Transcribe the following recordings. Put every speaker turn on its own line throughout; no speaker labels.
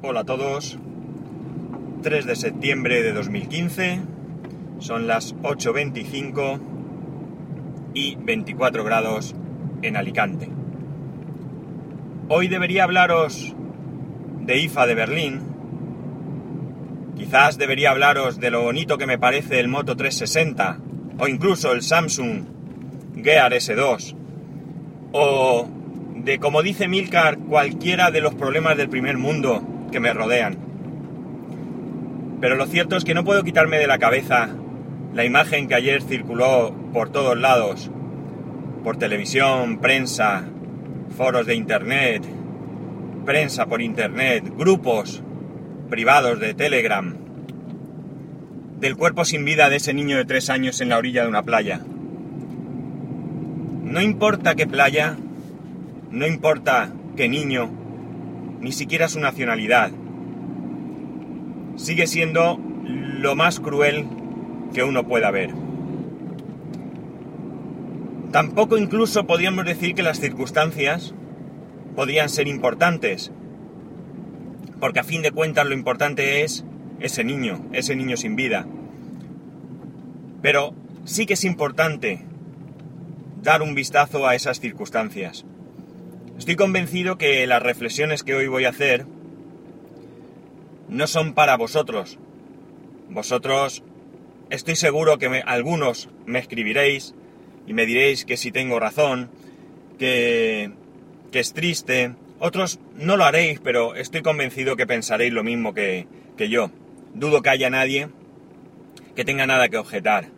Hola a todos. 3 de septiembre de 2015. Son las 8.25 y 24 grados en Alicante. Hoy debería hablaros de IFA de Berlín. Quizás debería hablaros de lo bonito que me parece el Moto 360 o incluso el Samsung Gear S2 o de, como dice Milcar, cualquiera de los problemas del primer mundo que me rodean. Pero lo cierto es que no puedo quitarme de la cabeza la imagen que ayer circuló por todos lados, por televisión, prensa, foros de internet, prensa por internet, grupos privados de Telegram, del cuerpo sin vida de ese niño de tres años en la orilla de una playa. No importa qué playa, no importa qué niño, ni siquiera su nacionalidad. Sigue siendo lo más cruel que uno pueda ver. Tampoco incluso podríamos decir que las circunstancias podrían ser importantes, porque a fin de cuentas lo importante es ese niño, ese niño sin vida. Pero sí que es importante dar un vistazo a esas circunstancias. Estoy convencido que las reflexiones que hoy voy a hacer no son para vosotros. Vosotros, estoy seguro que algunos me escribiréis y me diréis que si tengo razón, que, es triste. Otros no lo haréis, pero estoy convencido que pensaréis lo mismo que, que yo. Dudo que haya nadie que tenga nada que objetar.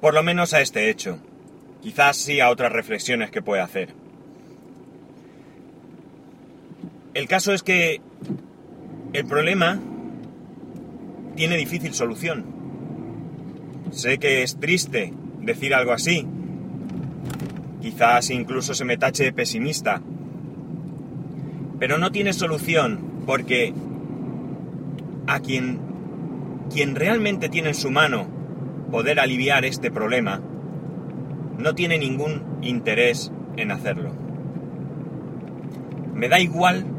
Por lo menos a este hecho. Quizás sí a otras reflexiones que pueda hacer. El caso es que el problema tiene difícil solución. Sé que es triste decir algo así. Quizás incluso se me tache de pesimista. Pero no tiene solución porque a quien, quien realmente tiene en su mano poder aliviar este problema, no tiene ningún interés en hacerlo. Me da igual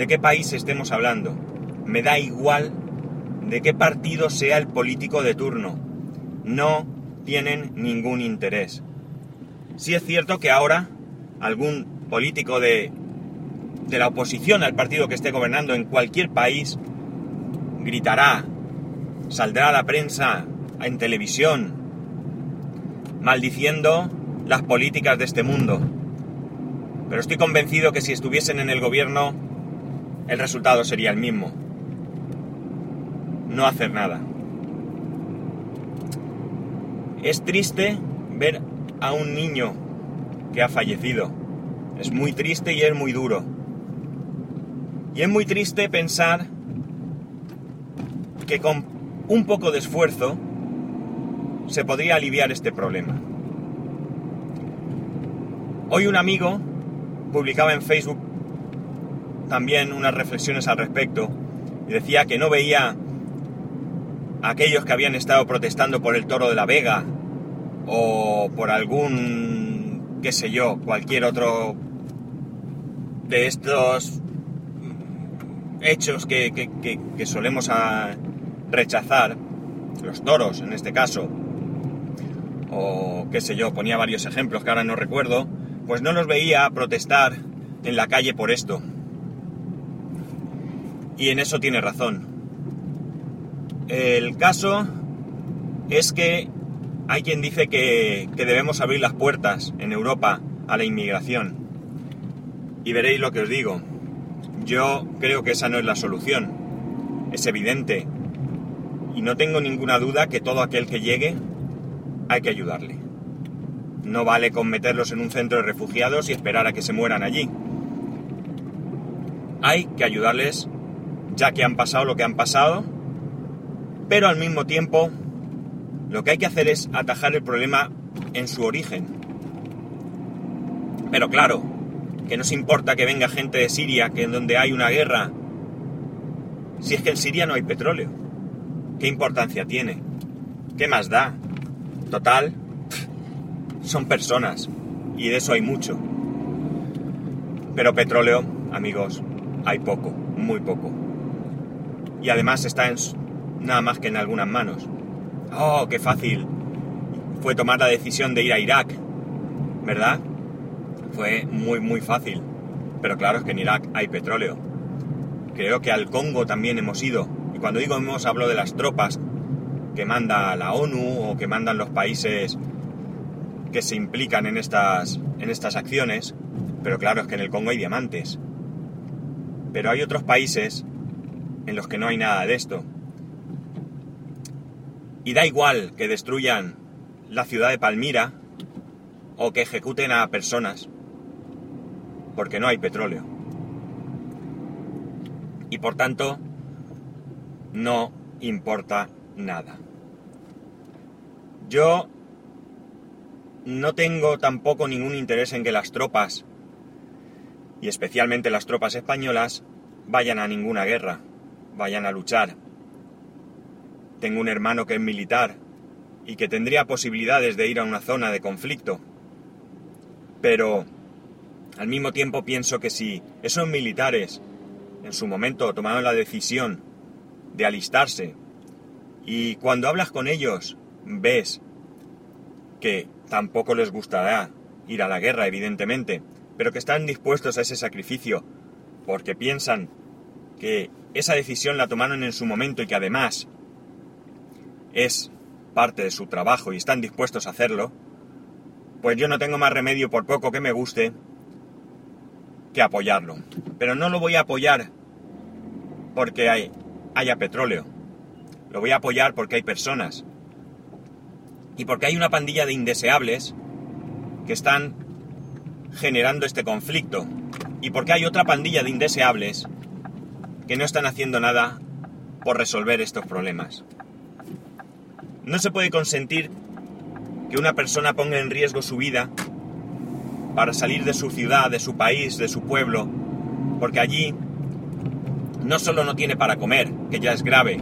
de qué país estemos hablando. Me da igual de qué partido sea el político de turno. No tienen ningún interés. Sí es cierto que ahora algún político de, de la oposición al partido que esté gobernando en cualquier país gritará, saldrá a la prensa, en televisión, maldiciendo las políticas de este mundo. Pero estoy convencido que si estuviesen en el gobierno el resultado sería el mismo. No hacer nada. Es triste ver a un niño que ha fallecido. Es muy triste y es muy duro. Y es muy triste pensar que con un poco de esfuerzo se podría aliviar este problema. Hoy un amigo publicaba en Facebook también unas reflexiones al respecto y decía que no veía a aquellos que habían estado protestando por el toro de la Vega o por algún, qué sé yo, cualquier otro de estos hechos que, solemos a rechazar, los toros en este caso, o qué sé yo, ponía varios ejemplos que ahora no recuerdo, pues no los veía protestar en la calle por esto. Y en eso tiene razón. El caso es que hay quien dice que, debemos abrir las puertas en Europa a la inmigración. Y veréis lo que os digo. Yo creo que esa no es la solución. Es evidente. Y no tengo ninguna duda que todo aquel que llegue hay que ayudarle. No vale con meterlos en un centro de refugiados y esperar a que se mueran allí. Hay que ayudarles ya que han pasado lo que han pasado, pero al mismo tiempo lo que hay que hacer es atajar el problema en su origen. Pero claro, que nos importa que venga gente de Siria, que en donde hay una guerra, si es que en Siria no hay petróleo. ¿Qué importancia tiene? ¿Qué más da? Total, son personas y de eso hay mucho. Pero petróleo, amigos, hay poco, muy poco. Y además está en, nada más que en algunas manos. Oh, qué fácil fue tomar la decisión de ir a Irak, ¿verdad? Fue muy, muy fácil. Pero claro, es que en Irak hay petróleo. Creo que al Congo también hemos ido. Y cuando digo hemos, hablo de las tropas que manda la ONU o que mandan los países que se implican en estas, en estas acciones. Pero claro, es que en el Congo hay diamantes. Pero hay otros países en los que no hay nada de esto. Y da igual que destruyan la ciudad de Palmira o que ejecuten a personas, porque no hay petróleo. Y por tanto, no importa nada. Yo no tengo tampoco ningún interés en que las tropas, y especialmente las tropas españolas, vayan a ninguna guerra, vayan a luchar. Tengo un hermano que es militar y que tendría posibilidades de ir a una zona de conflicto. Pero al mismo tiempo pienso que si esos militares en su momento tomaron la decisión de alistarse y cuando hablas con ellos ves que tampoco les gustará ir a la guerra, evidentemente, pero que están dispuestos a ese sacrificio porque piensan que esa decisión la tomaron en su momento y que además es parte de su trabajo y están dispuestos a hacerlo, pues yo no tengo más remedio por poco que me guste que apoyarlo. Pero no lo voy a apoyar porque hay, haya petróleo. Lo voy a apoyar porque hay personas. Y porque hay una pandilla de indeseables que están generando este conflicto. Y porque hay otra pandilla de indeseables que no están haciendo nada por resolver estos problemas. No se puede consentir que una persona ponga en riesgo su vida para salir de su ciudad, de su país, de su pueblo, porque allí no solo no tiene para comer, que ya es grave,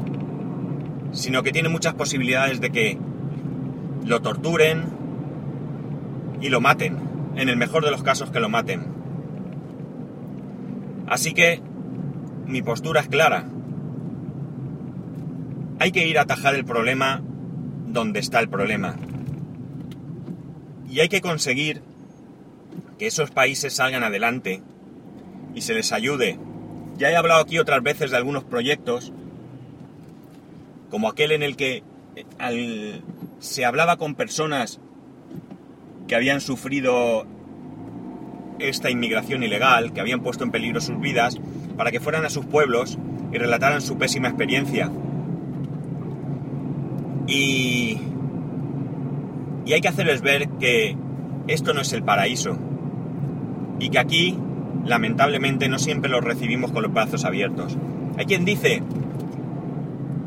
sino que tiene muchas posibilidades de que lo torturen y lo maten, en el mejor de los casos que lo maten. Así que mi postura es clara. Hay que ir a atajar el problema donde está el problema. Y hay que conseguir que esos países salgan adelante y se les ayude. Ya he hablado aquí otras veces de algunos proyectos, como aquel en el que se hablaba con personas que habían sufrido esta inmigración ilegal, que habían puesto en peligro sus vidas, para que fueran a sus pueblos y relataran su pésima experiencia. Y, y hay que hacerles ver que esto no es el paraíso y que aquí, lamentablemente, no siempre los recibimos con los brazos abiertos. Hay quien dice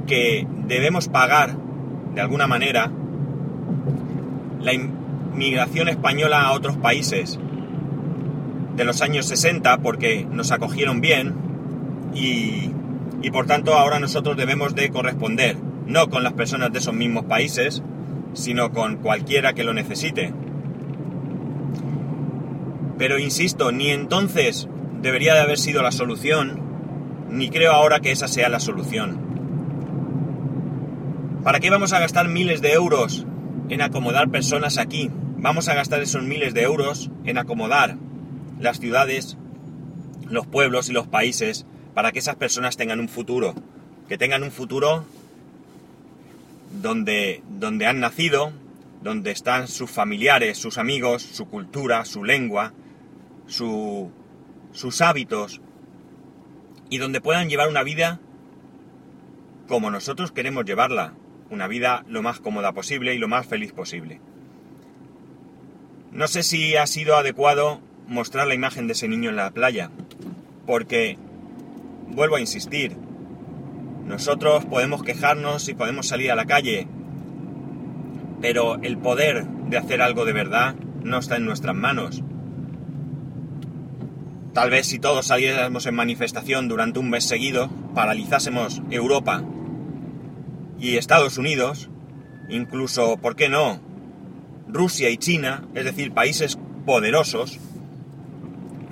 que debemos pagar, de alguna manera, la inmigración española a otros países de los años 60 porque nos acogieron bien y, y por tanto ahora nosotros debemos de corresponder, no con las personas de esos mismos países, sino con cualquiera que lo necesite. Pero insisto, ni entonces debería de haber sido la solución, ni creo ahora que esa sea la solución. ¿Para qué vamos a gastar miles de euros en acomodar personas aquí? Vamos a gastar esos miles de euros en acomodar las ciudades, los pueblos y los países para que esas personas tengan un futuro, que tengan un futuro donde, donde han nacido, donde están sus familiares, sus amigos, su cultura, su lengua, su, sus hábitos, y donde puedan llevar una vida como nosotros queremos llevarla, una vida lo más cómoda posible y lo más feliz posible. No sé si ha sido adecuado mostrar la imagen de ese niño en la playa, porque, vuelvo a insistir, nosotros podemos quejarnos y podemos salir a la calle, pero el poder de hacer algo de verdad no está en nuestras manos. Tal vez si todos saliéramos en manifestación durante un mes seguido, paralizásemos Europa y Estados Unidos, incluso, ¿por qué no?, Rusia y China, es decir, países poderosos,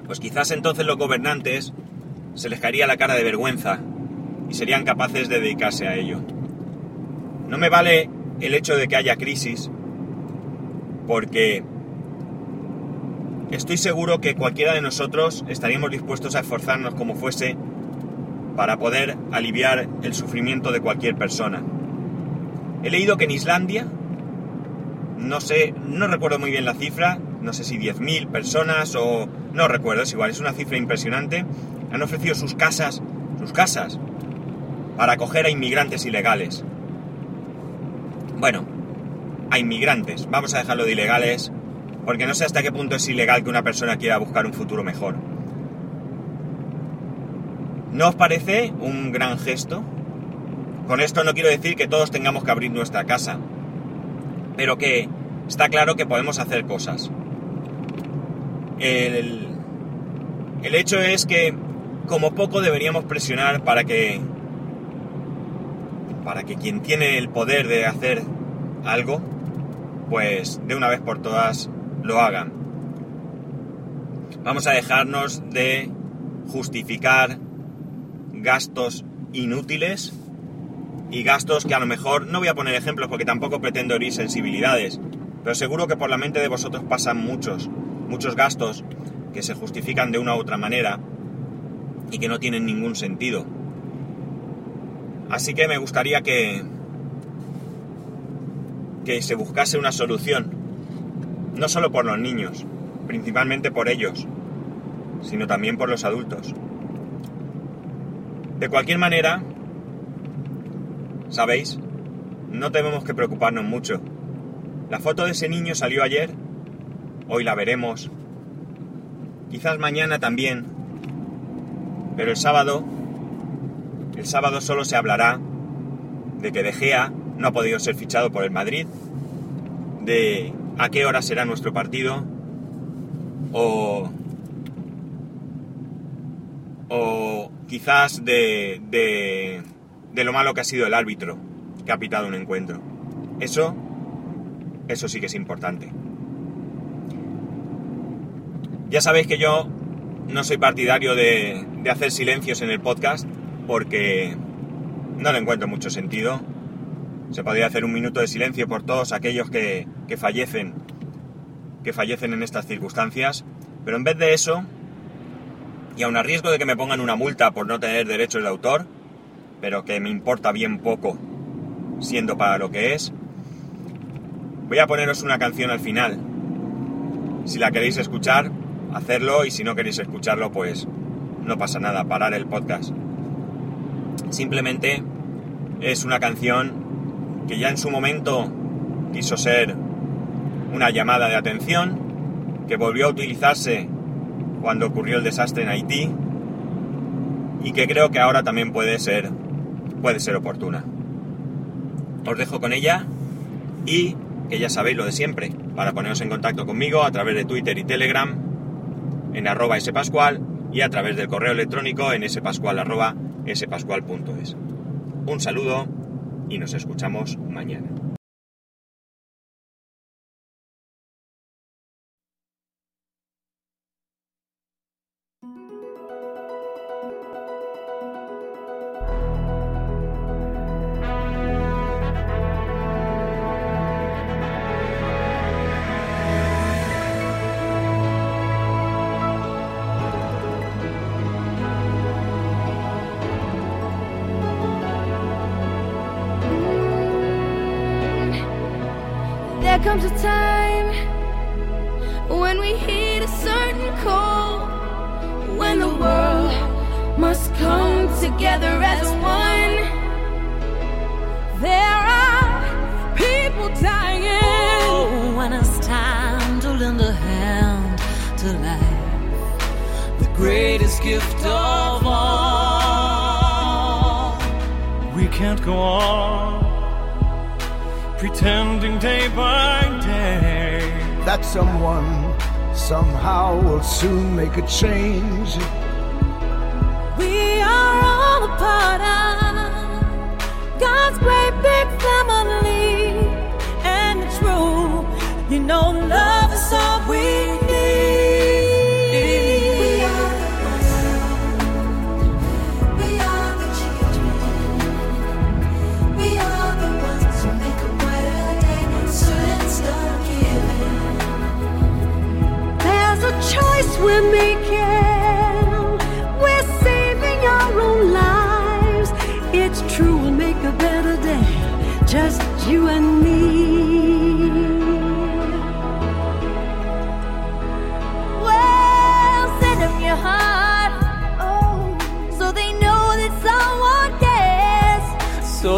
pues quizás entonces los gobernantes se les caería la cara de vergüenza y serían capaces de dedicarse a ello. No me vale el hecho de que haya crisis, porque estoy seguro que cualquiera de nosotros estaríamos dispuestos a esforzarnos como fuese para poder aliviar el sufrimiento de cualquier persona. He leído que en Islandia, no sé, no recuerdo muy bien la cifra, no sé si 10.000 personas o no recuerdo, es igual, es una cifra impresionante, han ofrecido sus casas, sus casas, para acoger a inmigrantes ilegales. Bueno, a inmigrantes, vamos a dejarlo de ilegales, porque no sé hasta qué punto es ilegal que una persona quiera buscar un futuro mejor. ¿No os parece un gran gesto? Con esto no quiero decir que todos tengamos que abrir nuestra casa, pero que está claro que podemos hacer cosas. El, el hecho es que como poco deberíamos presionar para que para que quien tiene el poder de hacer algo, pues de una vez por todas lo hagan. Vamos a dejarnos de justificar gastos inútiles y gastos que a lo mejor, no voy a poner ejemplos porque tampoco pretendo herir sensibilidades, pero seguro que por la mente de vosotros pasan muchos, muchos gastos que se justifican de una u otra manera y que no tienen ningún sentido. Así que me gustaría que, que se buscase una solución, no solo por los niños, principalmente por ellos, sino también por los adultos. De cualquier manera, ¿sabéis? No tenemos que preocuparnos mucho. La foto de ese niño salió ayer, hoy la veremos, quizás mañana también, pero el sábado el sábado solo se hablará de que De Gea no ha podido ser fichado por el Madrid, de a qué hora será nuestro partido, o, o quizás de, de, de lo malo que ha sido el árbitro que ha pitado un encuentro. Eso, eso sí que es importante. Ya sabéis que yo no soy partidario de, hacer silencios en el podcast, porque no le encuentro mucho sentido. Se podría hacer un minuto de silencio por todos aquellos que, que fallecen, que fallecen en estas circunstancias, pero en vez de eso, y aun a riesgo de que me pongan una multa por no tener derechos de autor, pero que me importa bien poco, siendo para lo que es, voy a poneros una canción al final. Si la queréis escuchar, hacerlo y si no queréis escucharlo, pues no pasa nada, parar el podcast. Simplemente es una canción que ya en su momento quiso ser una llamada de atención, que volvió a utilizarse cuando ocurrió el desastre en Haití y que creo que ahora también puede ser, puede ser oportuna. Os dejo con ella y que ya sabéis lo de siempre, para poneros en contacto conmigo a través de Twitter y Telegram en arroba spascual y a través del correo electrónico en spascual arroba spascual.es. Un saludo y nos escuchamos mañana.
Together as one. There are people dying.
Oh, when it's time to lend a hand to life, the greatest gift of all.
We can't go on pretending day by day
that someone somehow will soon make a change.
God's great big family. And you know,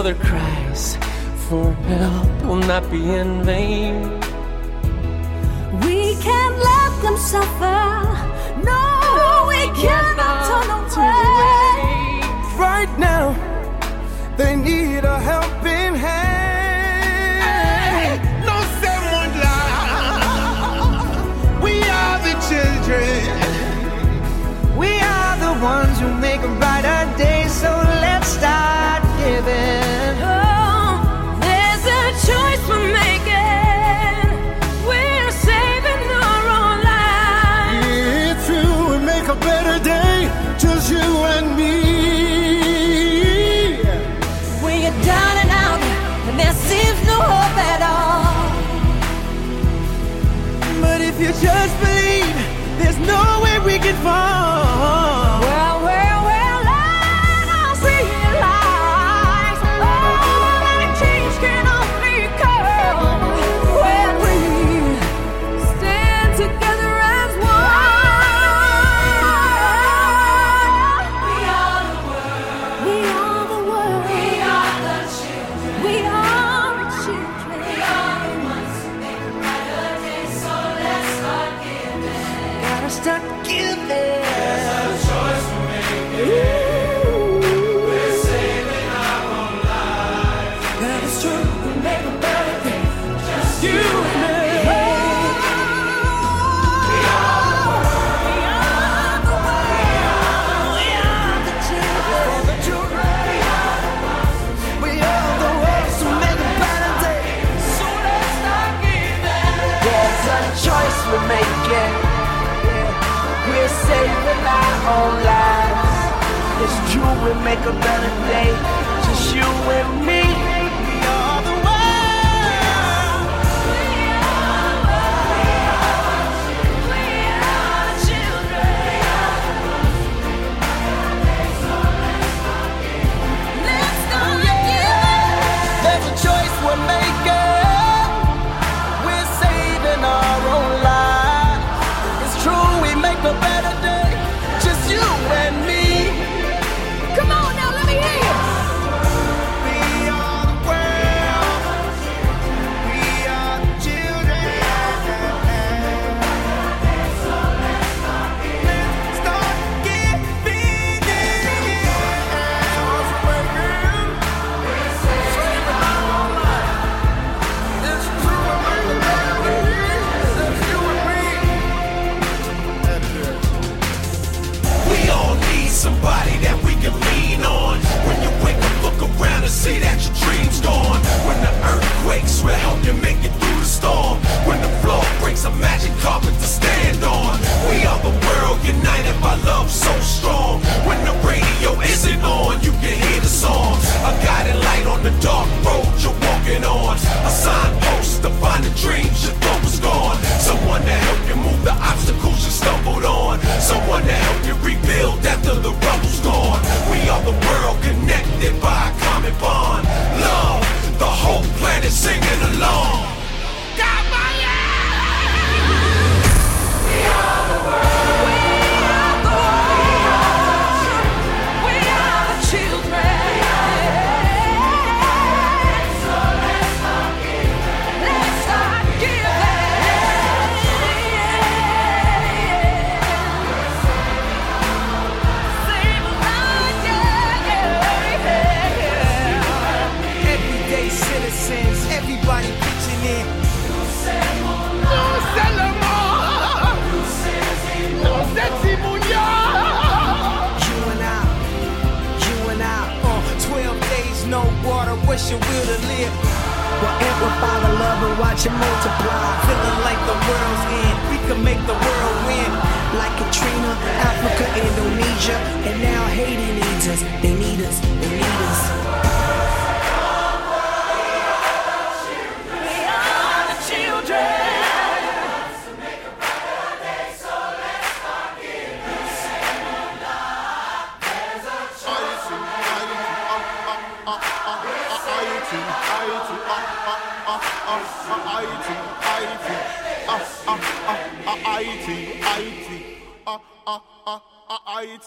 their cries for help will not be in vain.
We can't let them suffer. No, we, we cannot turn away.
Right now, they need a helping hand. No. We are the children. We are the ones who make a
right. we're making. We're saving our own lives.
It's true, we make a better day. Just you and me.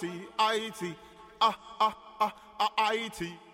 IT,
IT,
ah,
ah, ah, ah IT.